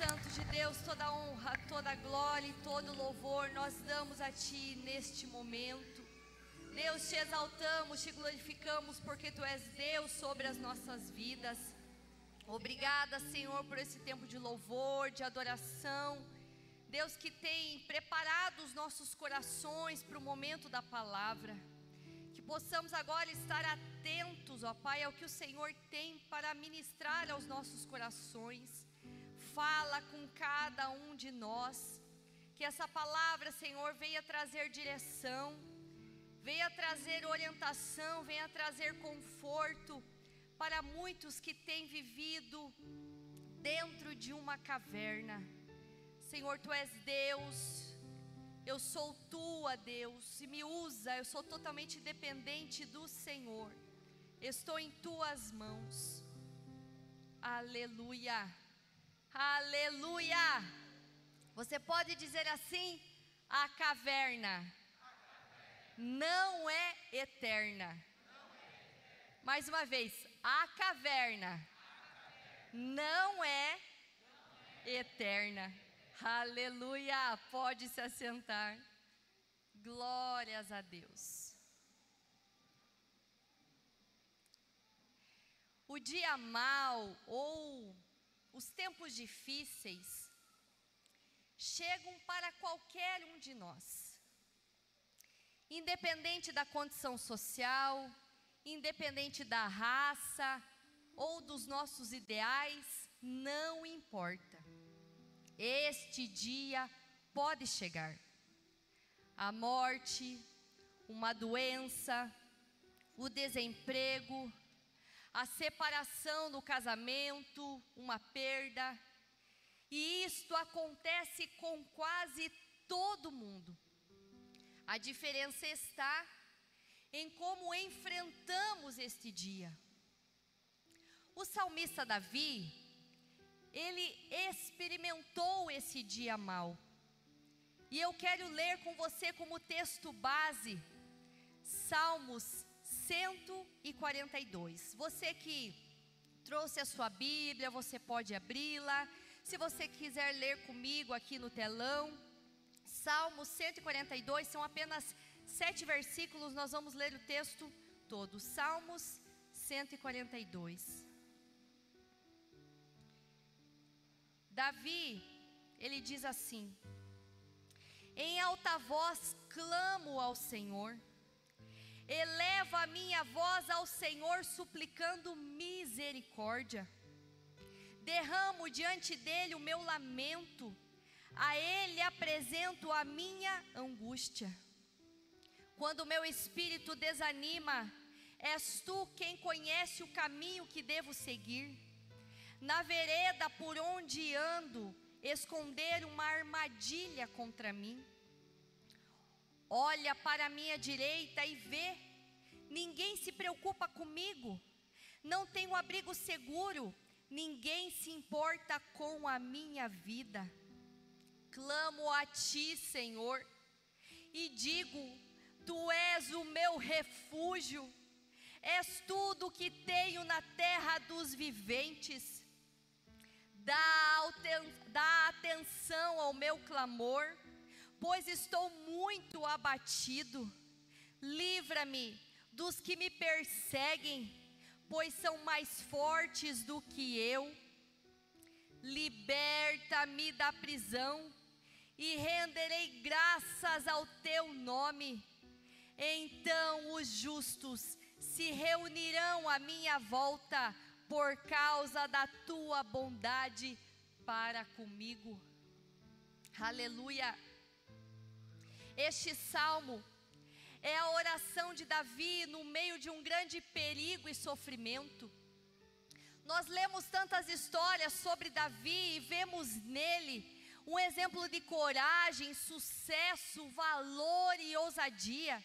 Santo de Deus, toda honra, toda glória e todo louvor nós damos a Ti neste momento. Deus, te exaltamos, te glorificamos, porque Tu és Deus sobre as nossas vidas. Obrigada, Senhor, por esse tempo de louvor, de adoração. Deus que tem preparado os nossos corações para o momento da palavra. Que possamos agora estar atentos, ó Pai, ao que o Senhor tem para ministrar aos nossos corações fala com cada um de nós. Que essa palavra, Senhor, venha trazer direção, venha trazer orientação, venha trazer conforto para muitos que têm vivido dentro de uma caverna. Senhor, tu és Deus, eu sou tua, Deus, e me usa, eu sou totalmente dependente do Senhor. Estou em tuas mãos. Aleluia. Aleluia! Você pode dizer assim: a caverna não é eterna. Mais uma vez, a caverna não é eterna. Aleluia! Pode se assentar. Glórias a Deus. O dia mal ou os tempos difíceis chegam para qualquer um de nós, independente da condição social, independente da raça ou dos nossos ideais, não importa. Este dia pode chegar. A morte, uma doença, o desemprego, a separação no casamento, uma perda. E isto acontece com quase todo mundo. A diferença está em como enfrentamos este dia. O salmista Davi, ele experimentou esse dia mal. E eu quero ler com você como texto base Salmos 142. Você que trouxe a sua Bíblia, você pode abri-la. Se você quiser ler comigo aqui no telão, Salmo 142 são apenas sete versículos, nós vamos ler o texto todo. Salmos 142. Davi, ele diz assim: Em alta voz clamo ao Senhor Elevo a minha voz ao Senhor suplicando misericórdia. Derramo diante dele o meu lamento, a ele apresento a minha angústia. Quando meu espírito desanima, és tu quem conhece o caminho que devo seguir. Na vereda por onde ando, esconder uma armadilha contra mim olha para a minha direita e vê, ninguém se preocupa comigo, não tenho abrigo seguro, ninguém se importa com a minha vida. Clamo a Ti, Senhor, e digo: Tu és o meu refúgio, és tudo que tenho na terra dos viventes. Dá, dá atenção ao meu clamor pois estou muito abatido. Livra-me dos que me perseguem, pois são mais fortes do que eu. Liberta-me da prisão e renderei graças ao teu nome. Então os justos se reunirão à minha volta por causa da tua bondade para comigo. Aleluia. Este salmo é a oração de Davi no meio de um grande perigo e sofrimento. Nós lemos tantas histórias sobre Davi e vemos nele um exemplo de coragem, sucesso, valor e ousadia.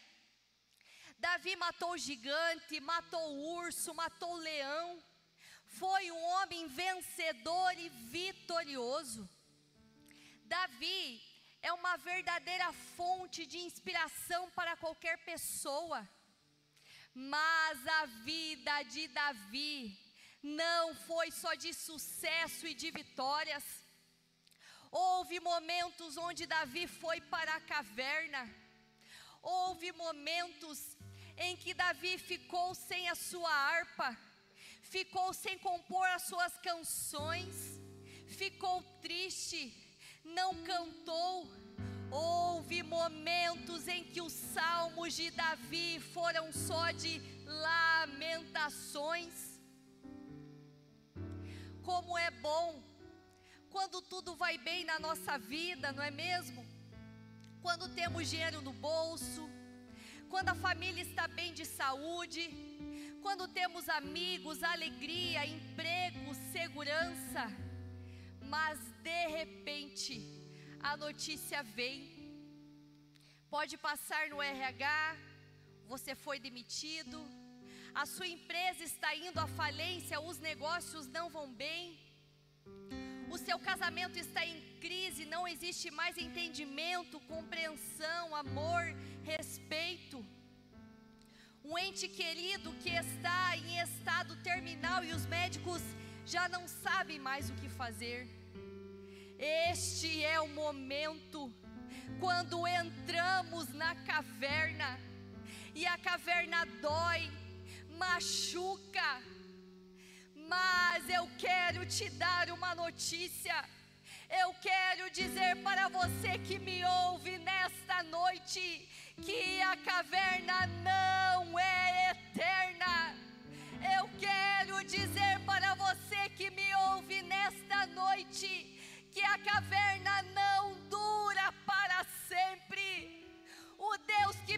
Davi matou o gigante, matou o urso, matou o leão. Foi um homem vencedor e vitorioso. Davi é uma verdadeira fonte de inspiração para qualquer pessoa. Mas a vida de Davi não foi só de sucesso e de vitórias. Houve momentos onde Davi foi para a caverna. Houve momentos em que Davi ficou sem a sua harpa, ficou sem compor as suas canções, ficou triste, não cantou. Houve momentos em que os salmos de Davi foram só de lamentações. Como é bom quando tudo vai bem na nossa vida, não é mesmo? Quando temos dinheiro no bolso, quando a família está bem de saúde, quando temos amigos, alegria, emprego, segurança, mas de repente a notícia vem, pode passar no RH, você foi demitido, a sua empresa está indo à falência, os negócios não vão bem, o seu casamento está em crise, não existe mais entendimento, compreensão, amor, respeito. Um ente querido que está em estado terminal e os médicos já não sabem mais o que fazer. Este é o momento quando entramos na caverna e a caverna dói, machuca. Mas eu quero te dar uma notícia. Eu quero dizer para você que me ouve nesta noite que a caverna não é eterna. Eu quero dizer para você que me ouve nesta noite que a caverna não dura para sempre. O Deus que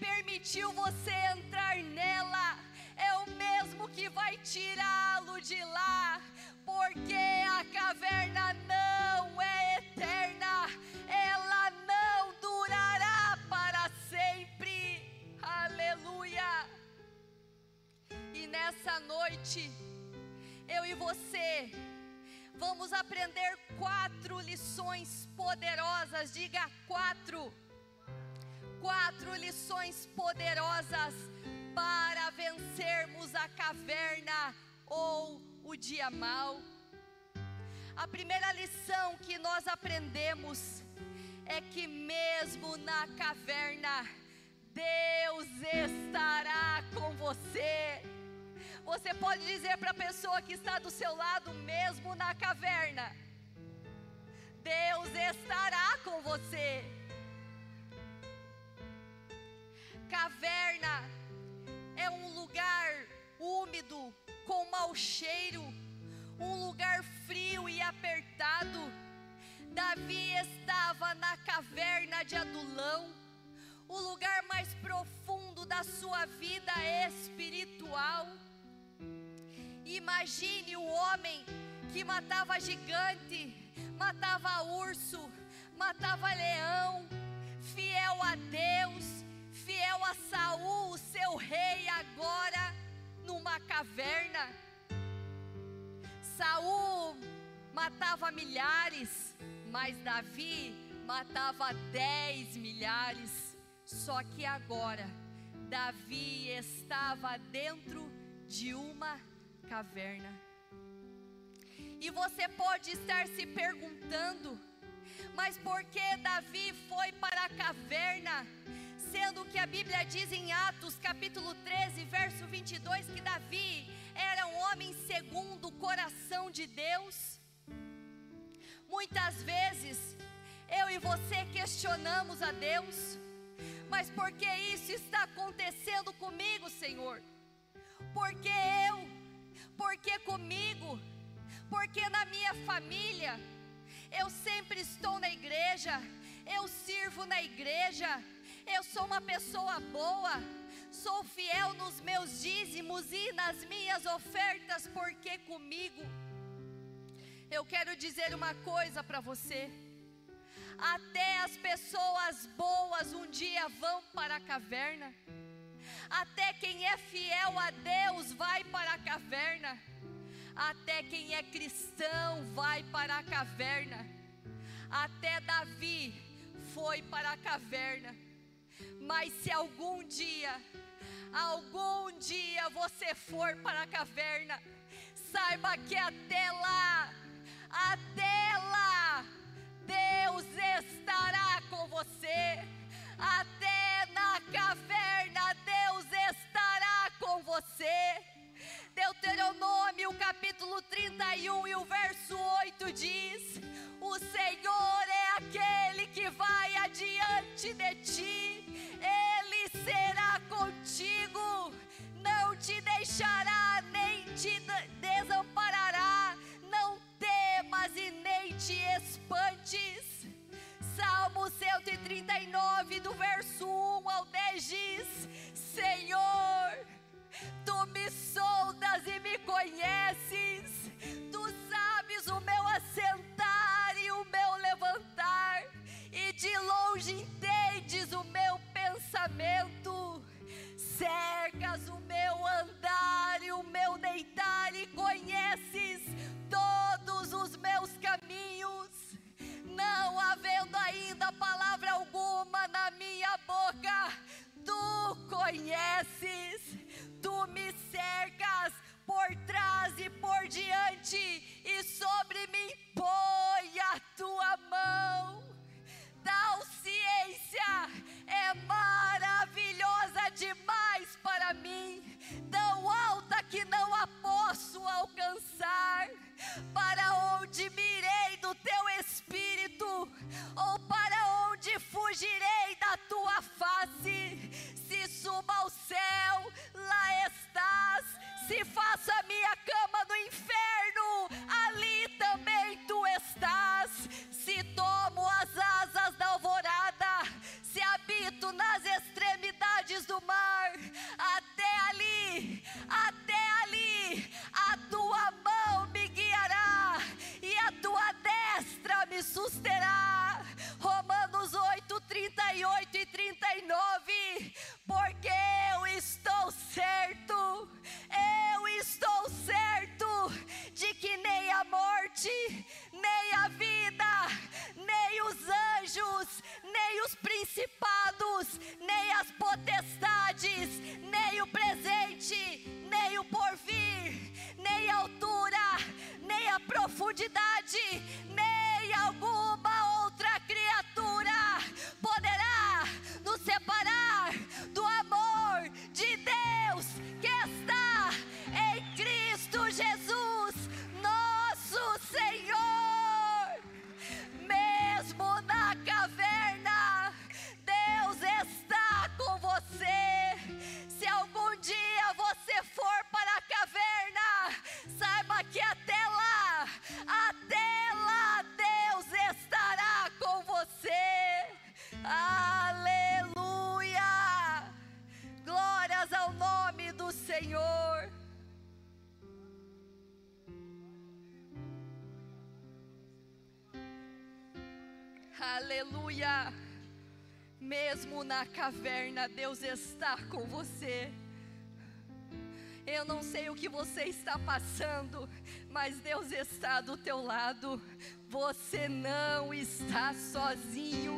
permitiu você entrar nela é o mesmo que vai tirá-lo de lá, porque a caverna não é eterna, ela não durará para sempre. Aleluia! E nessa noite, eu e você vamos aprender quatro lições poderosas. Diga quatro. Quatro lições poderosas para vencermos a caverna ou o dia mau. A primeira lição que nós aprendemos é que mesmo na caverna, Deus estará com você. Você pode dizer para a pessoa que está do seu lado, mesmo na caverna, Deus estará com você. Caverna é um lugar úmido, com mau cheiro, um lugar frio e apertado. Davi estava na caverna de Adulão, o lugar mais profundo da sua vida espiritual. Imagine o homem que matava gigante, matava urso, matava leão, fiel a Deus, fiel a Saul, o seu rei, agora numa caverna. Saul matava milhares, mas Davi matava dez milhares. Só que agora Davi estava dentro de uma caverna. E você pode estar se perguntando, mas por que Davi foi para a caverna? Sendo que a Bíblia diz em Atos capítulo 13, verso 22, que Davi era um homem segundo o coração de Deus. Muitas vezes eu e você questionamos a Deus, mas por que isso está acontecendo comigo, Senhor? Porque eu porque comigo, porque na minha família, eu sempre estou na igreja, eu sirvo na igreja, eu sou uma pessoa boa, sou fiel nos meus dízimos e nas minhas ofertas, porque comigo. Eu quero dizer uma coisa para você. Até as pessoas boas um dia vão para a caverna. Até quem é fiel a Deus vai para a caverna. Até quem é cristão vai para a caverna. Até Davi foi para a caverna. Mas se algum dia, algum dia você for para a caverna, saiba que até lá, até lá, Deus estará com você. Até na caverna, com você. Deuteronômio capítulo 31 e o verso 8 diz: O Senhor é aquele que vai adiante de ti, ele será contigo, não te deixará nem te desamparará, não temas e nem te espantes. Salmo 139, do verso 1 ao 10 diz: Senhor, tu me soldas e me conheces, tu sabes o meu assentar e o meu levantar, e de longe entendes o meu pensamento, cercas o meu andar e o meu deitar, e conheces todos os meus caminhos, não havendo ainda palavra alguma na minha boca, tu conheces, tu me cercas por trás e por diante, e sobre mim põe a tua mão. Tal ciência é maravilhosa demais para mim, tão alta que não a posso alcançar. Para onde mirei do teu espírito, ou para onde fugirei da tua face? Suba ao céu, lá estás. Se faça minha cama no inferno, ali também tu estás. Se tomo as asas da alvorada, se habito nas extremidades do mar, até ali, até ali, a tua mão me guiará e a tua destra me susterá. Romanos 8, 38 e 39. Porque eu estou certo, eu estou certo de que nem a morte, nem a vida, nem os anjos, nem os principados, nem as potestades, na caverna, Deus está com você. Eu não sei o que você está passando, mas Deus está do teu lado. Você não está sozinho.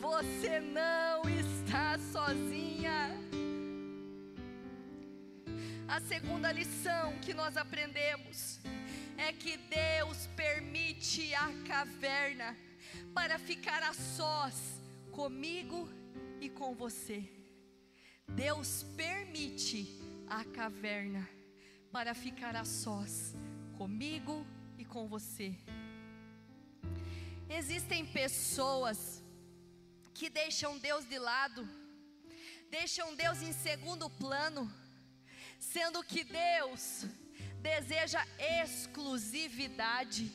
Você não está sozinha. A segunda lição que nós aprendemos é que Deus permite a caverna para ficar a sós comigo e com você. Deus permite a caverna para ficar a sós comigo e com você. Existem pessoas que deixam Deus de lado, deixam Deus em segundo plano, sendo que Deus deseja exclusividade,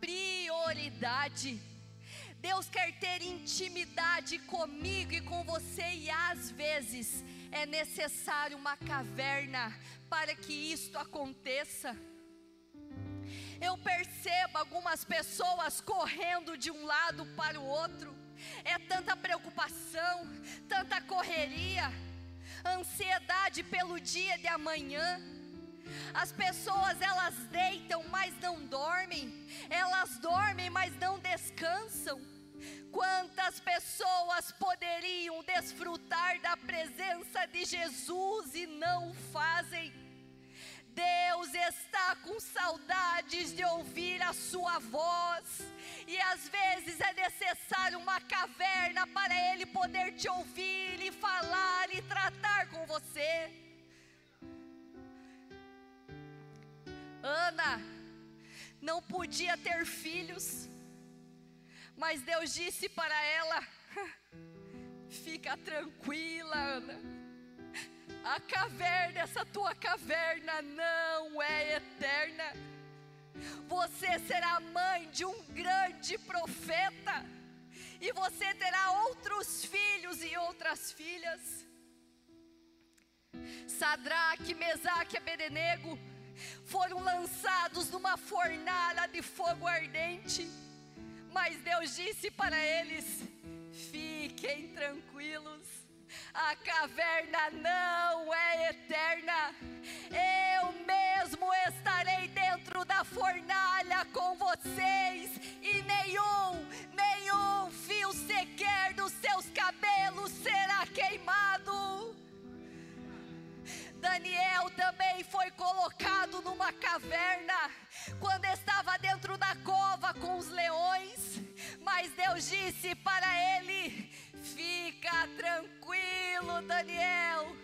prioridade. Deus quer ter intimidade comigo e com você, e às vezes é necessário uma caverna para que isto aconteça. Eu percebo algumas pessoas correndo de um lado para o outro, é tanta preocupação, tanta correria, ansiedade pelo dia de amanhã. As pessoas elas deitam, mas não dormem. Elas dormem, mas não descansam. Quantas pessoas poderiam desfrutar da presença de Jesus e não o fazem? Deus está com saudades de ouvir a sua voz, e às vezes é necessário uma caverna para Ele poder te ouvir e falar e tratar com você. Ana, não podia ter filhos, mas Deus disse para ela: Fica tranquila, Ana. A caverna, essa tua caverna não é eterna. Você será mãe de um grande profeta, e você terá outros filhos e outras filhas. Sadraque, Mesaque e Abednego foram lançados numa fornalha de fogo ardente, mas Deus disse para eles: fiquem tranquilos, a caverna não é eterna, eu mesmo estarei dentro da fornalha com vocês, e nenhum, nenhum fio sequer dos seus cabelos Daniel.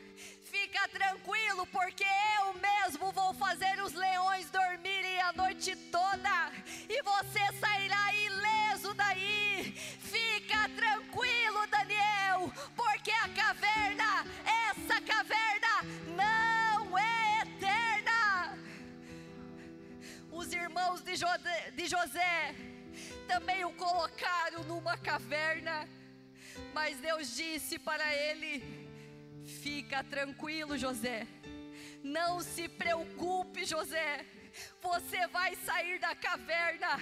Fica tranquilo, porque eu mesmo vou fazer os leões dormirem a noite toda, e você sairá ileso daí. Fica tranquilo, Daniel, porque a caverna, essa caverna, não é eterna. Os irmãos de José, de José também o colocaram numa caverna, mas Deus disse para ele: Fica tranquilo, José. Não se preocupe, José. Você vai sair da caverna,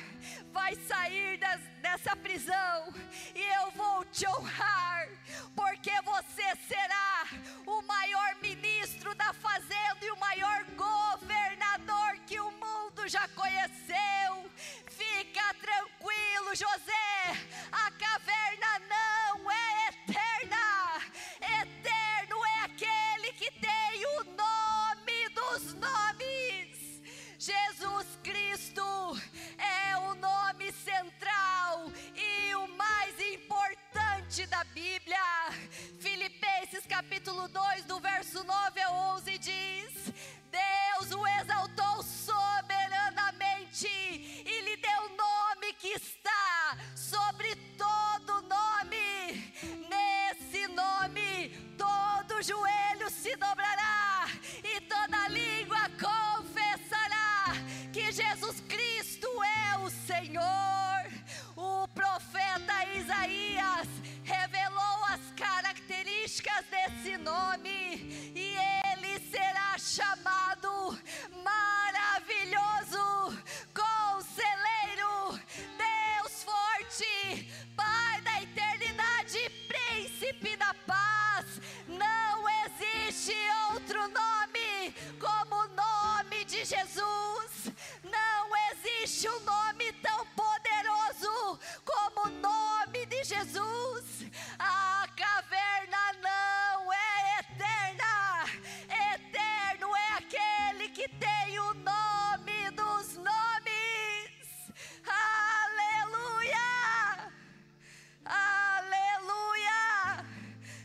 vai sair das, dessa prisão, e eu vou te honrar, porque você será o maior ministro da fazenda e o maior governador que o mundo já conheceu. Fica tranquilo, José, a caverna não Jesus. A caverna não é eterna. Eterno é aquele que tem o nome dos nomes. Aleluia! Aleluia!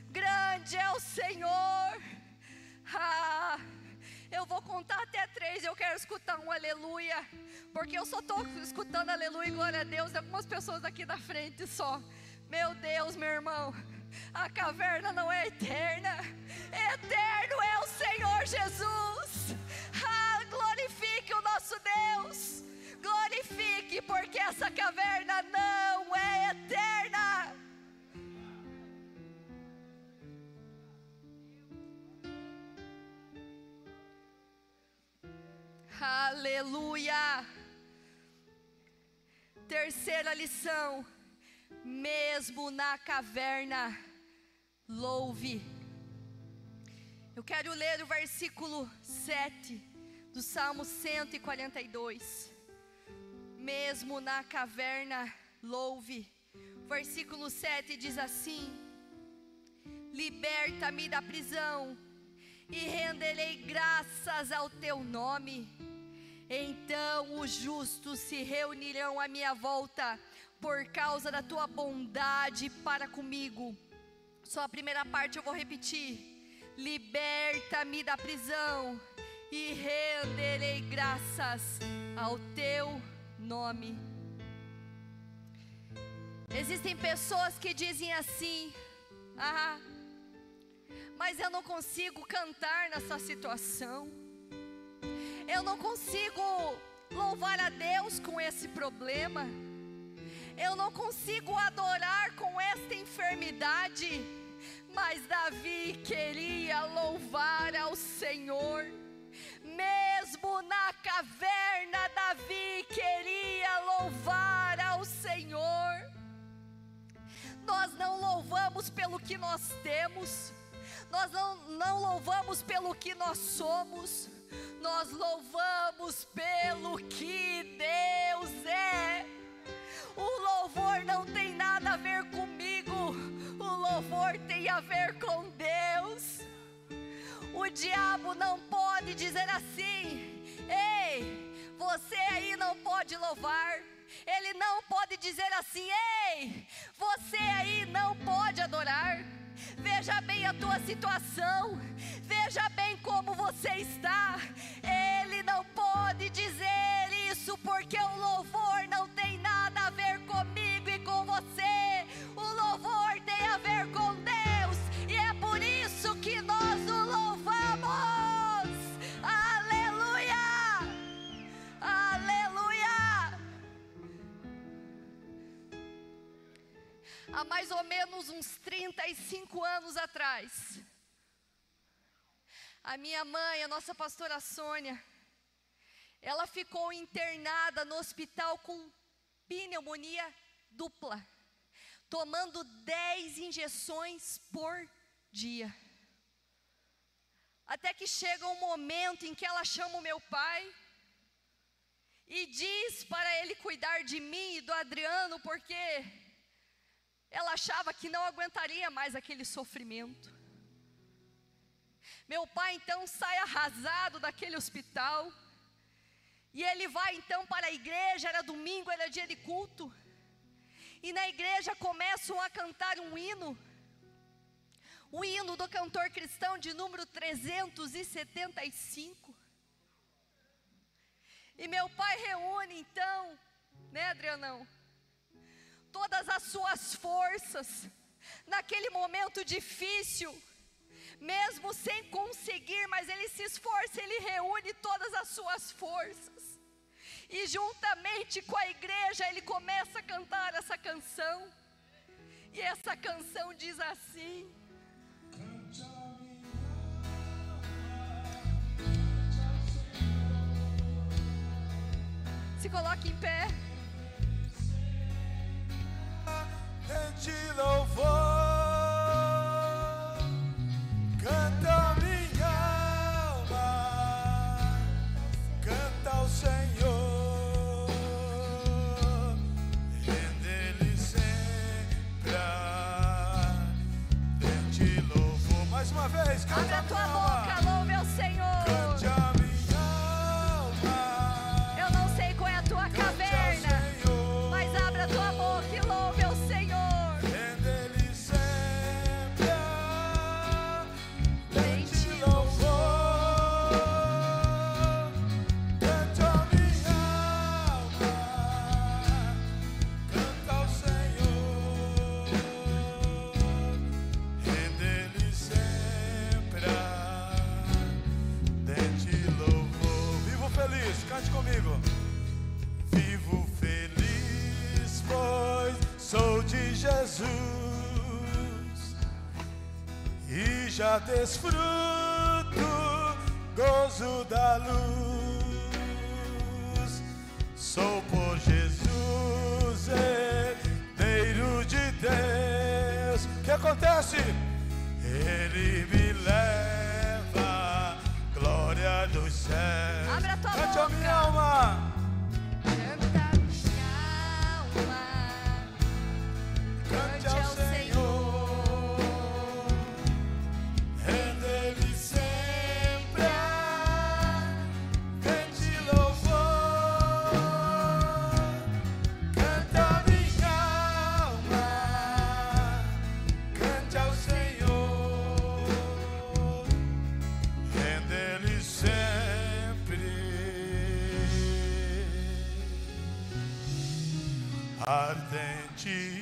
Grande é o Senhor. Ah, eu vou contar até três. Eu quero escutar um aleluia. Porque eu só estou escutando aleluia e glória a Deus. de Algumas pessoas aqui da frente só. Meu Deus, meu irmão. A caverna não é eterna. Eterno é o Senhor Jesus. Ah, glorifique o nosso Deus. Glorifique, porque essa caverna não é eterna. Aleluia. Terceira lição. Mesmo na caverna, louve. Eu quero ler o versículo 7 do Salmo 142. Mesmo na caverna, louve. Versículo 7 diz assim: Liberta-me da prisão e renderei graças ao teu nome. Então os justos se reunirão à minha volta por causa da tua bondade para comigo. Só a primeira parte eu vou repetir. Liberta-me da prisão e renderei graças ao teu nome. Existem pessoas que dizem assim: Ah, mas eu não consigo cantar nessa situação. Eu não consigo louvar a Deus com esse problema. Eu não consigo adorar com esta enfermidade. Mas Davi queria louvar ao Senhor. Mesmo na caverna, Davi queria louvar ao Senhor. Nós não louvamos pelo que nós temos, nós não, não louvamos pelo que nós somos, nós louvamos pelo que Deus é. O louvor não tem nada a ver comigo, o louvor tem a ver com Deus. O diabo não pode dizer assim: ei, você aí não pode louvar. Ele não pode dizer assim: ei, você aí não pode adorar. Veja bem a tua situação, veja bem como você está. Ele não pode dizer isso porque o louvor não tem nada a ver comigo e com você. Há mais ou menos uns 35 anos atrás, a minha mãe, a nossa pastora Sônia, ela ficou internada no hospital com pneumonia dupla, tomando 10 injeções por dia. Até que chega um momento em que ela chama o meu pai e diz para ele cuidar de mim e do Adriano, porque ela achava que não aguentaria mais aquele sofrimento. Meu pai então sai arrasado daquele hospital. E ele vai então para a igreja, era domingo, era dia de culto. E na igreja começam a cantar um hino. O hino do cantor cristão de número 375. E meu pai reúne então, né, Adrianão? Todas as suas forças, naquele momento difícil, mesmo sem conseguir, mas ele se esforça, ele reúne todas as suas forças. E juntamente com a igreja, ele começa a cantar essa canção. E essa canção diz assim: Se coloque em pé. Rende louvor, canta minha alma, canta ao Senhor, desfruto ardente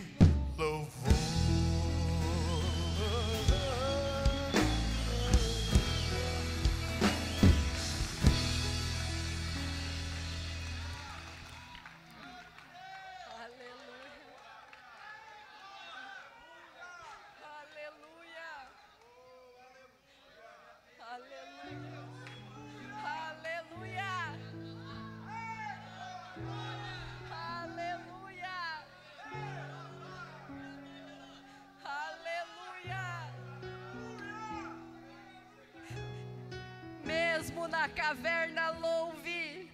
Na caverna louve.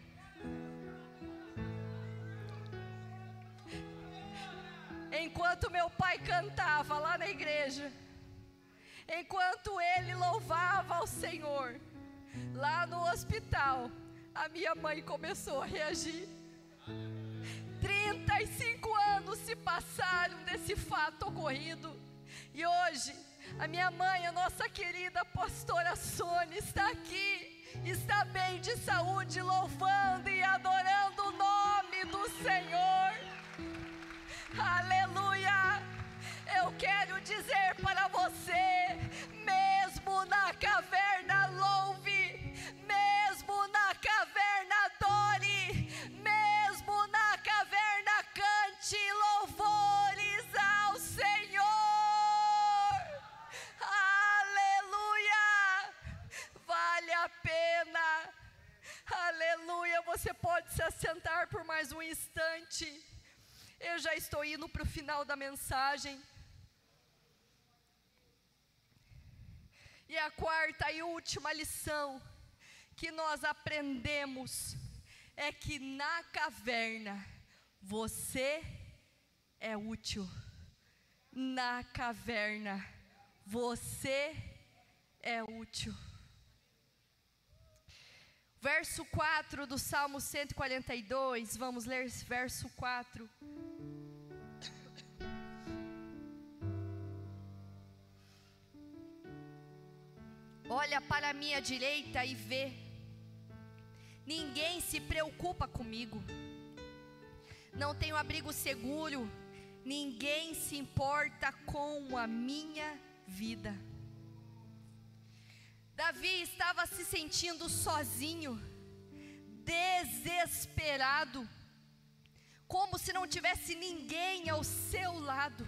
Enquanto meu pai cantava lá na igreja, enquanto ele louvava ao Senhor, lá no hospital, a minha mãe começou a reagir. 35 anos se passaram desse fato ocorrido, e hoje, a minha mãe, a nossa querida pastora Sônia, está aqui, está bem de saúde, louvando e adorando o nome do Senhor. Aleluia! Eu quero dizer para você, mesmo na caverna se assentar por mais um instante. Eu já estou indo para o final da mensagem. E a quarta e última lição que nós aprendemos é que na caverna você é útil. Na caverna você é útil. Verso 4 do Salmo 142, vamos ler verso 4. Olha para a minha direita e vê, ninguém se preocupa comigo, não tenho abrigo seguro, ninguém se importa com a minha vida. Davi estava se sentindo sozinho, desesperado, como se não tivesse ninguém ao seu lado.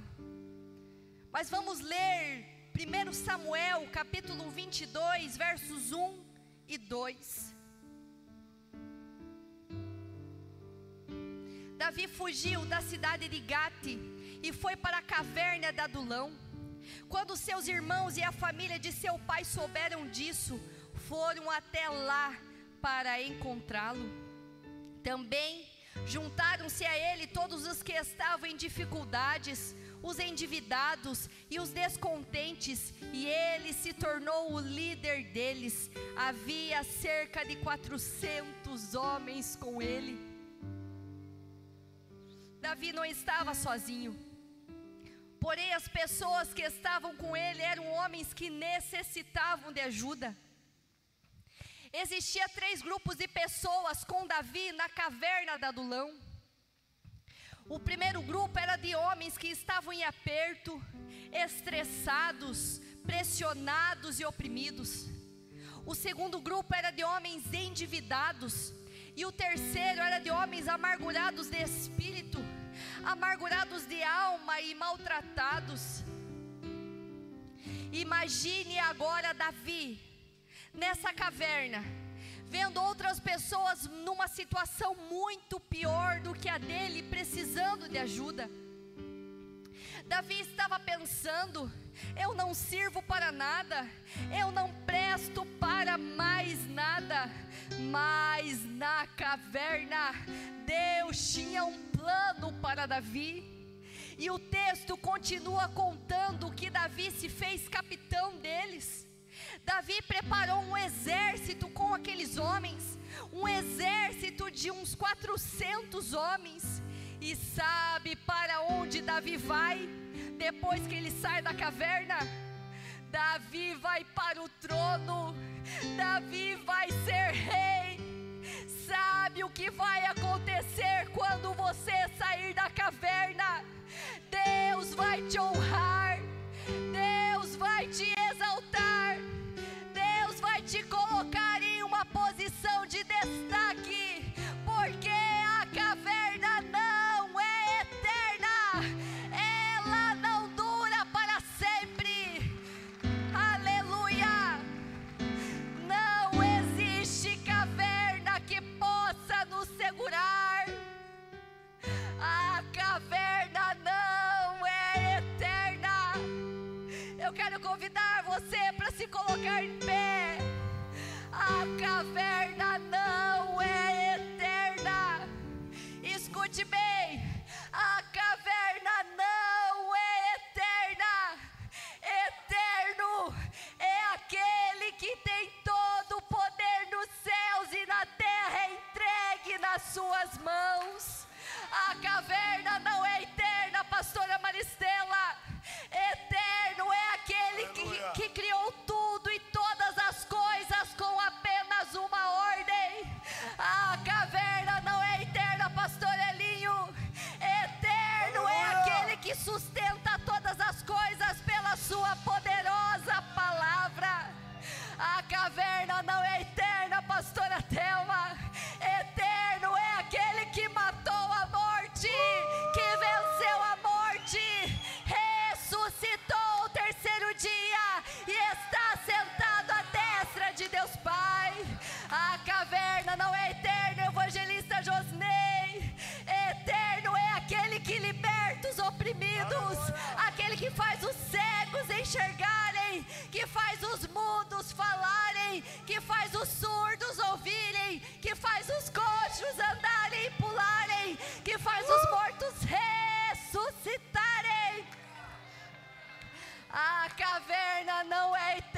Mas vamos ler 1 Samuel, capítulo 22, versos 1 e 2. Davi fugiu da cidade de Gate e foi para a caverna de Adulão. Quando seus irmãos e a família de seu pai souberam disso, foram até lá para encontrá-lo. Também juntaram-se a ele todos os que estavam em dificuldades, os endividados e os descontentes, e ele se tornou o líder deles. Havia cerca de 400 homens com ele. Davi não estava sozinho. Porém, as pessoas que estavam com ele eram homens que necessitavam de ajuda. Existia três grupos de pessoas com Davi na caverna da Adulão. O primeiro grupo era de homens que estavam em aperto, estressados, pressionados e oprimidos. O segundo grupo era de homens endividados. E o terceiro era de homens amargurados de espírito, amargurados de alma e maltratados. Imagine agora Davi nessa caverna, vendo outras pessoas numa situação muito pior do que a dele, precisando de ajuda. Davi estava pensando: eu não sirvo para nada, eu não presto para mais nada. Mas na caverna, Deus tinha um plano para Davi. E o texto continua contando que Davi se fez capitão deles. Davi preparou um exército com aqueles homens, um exército de uns 400 homens. E sabe para onde Davi vai? Depois que ele sai da caverna, Davi vai para o trono, Davi vai ser rei sabe o que vai acontecer quando você sair da caverna. Deus vai te honrar, Deus vai te exaltar, Deus vai te colocar em uma posição de destaque. Convidar você para se colocar em pé. A caverna não é eterna. Coxos andarem e pularem, que faz os mortos ressuscitarem. A caverna não é eterna,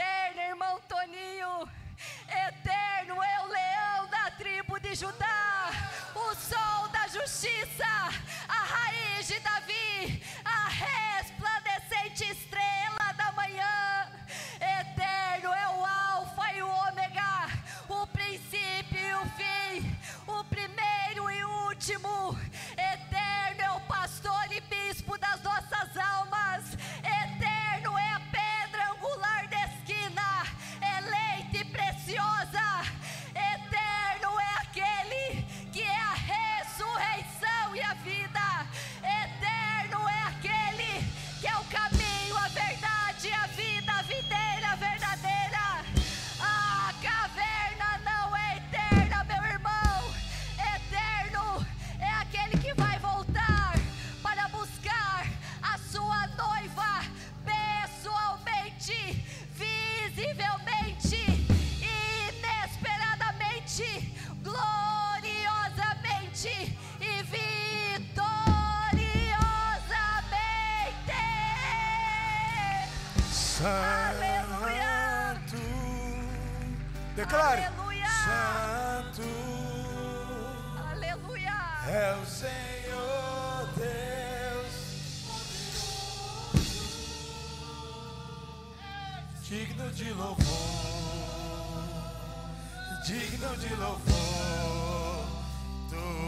gloriosamente e vitoriosamente. Aleluia. Santo. Declare. Aleluia. Santo Aleluia. é o Senhor Deus. Digno de louvor. Digno de louvor.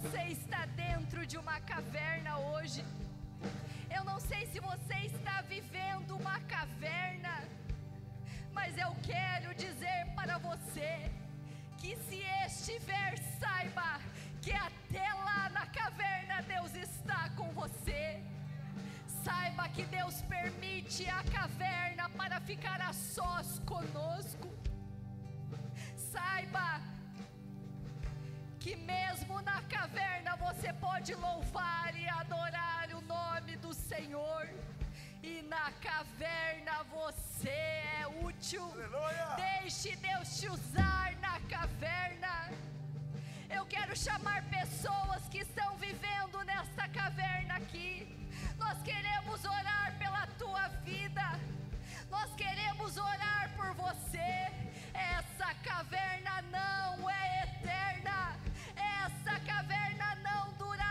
você está dentro de uma caverna hoje. Eu não sei se você está vivendo uma caverna. Mas eu quero dizer para você que se estiver, saiba que até lá na caverna Deus está com você. Saiba que Deus permite a caverna para ficar a sós conosco. Saiba que mesmo na caverna você pode louvar e adorar o nome do Senhor. E na caverna você é útil. Aleluia. Deixe Deus te usar na caverna. Eu quero chamar pessoas que estão vivendo nesta caverna aqui. Nós queremos orar pela tua vida. Nós queremos orar por você. Essa caverna não é eterna essa caverna não dura.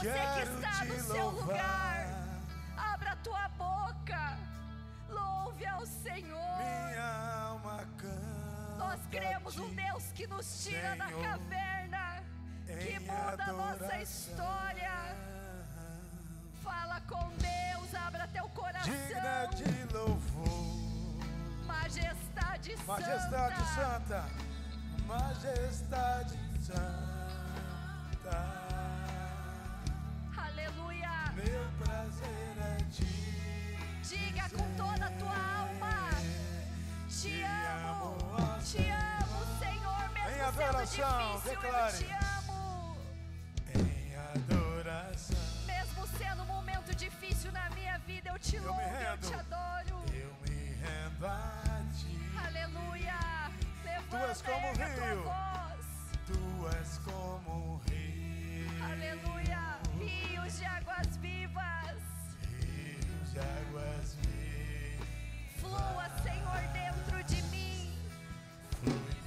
Você que está no seu louvar. lugar, abra a tua boca, louve ao Senhor. Minha alma canta. Nós cremos um. Deus que nos tira da Senhor, caverna, que muda a nossa história. Fala com Deus, abra teu coração. Digna de louvor. Majestade, Majestade Santa. Santa. Majestade Santa. Meu prazer é te Diga com toda a tua alma. Te Te amo, amo, te amo, Senhor, mesmo Em sendo adoração, difícil, declare. eu te amo. em adoração. Mesmo sendo um momento difícil na minha vida, eu te Eu louvo, eu te adoro. Eu me rendo a ti. Aleluia. Levanta és como tua rio. Tu és como um rio. Aleluia. Rios de águas vivas. Rios de águas vivas. Flua, Senhor, dentro de mim. Flui.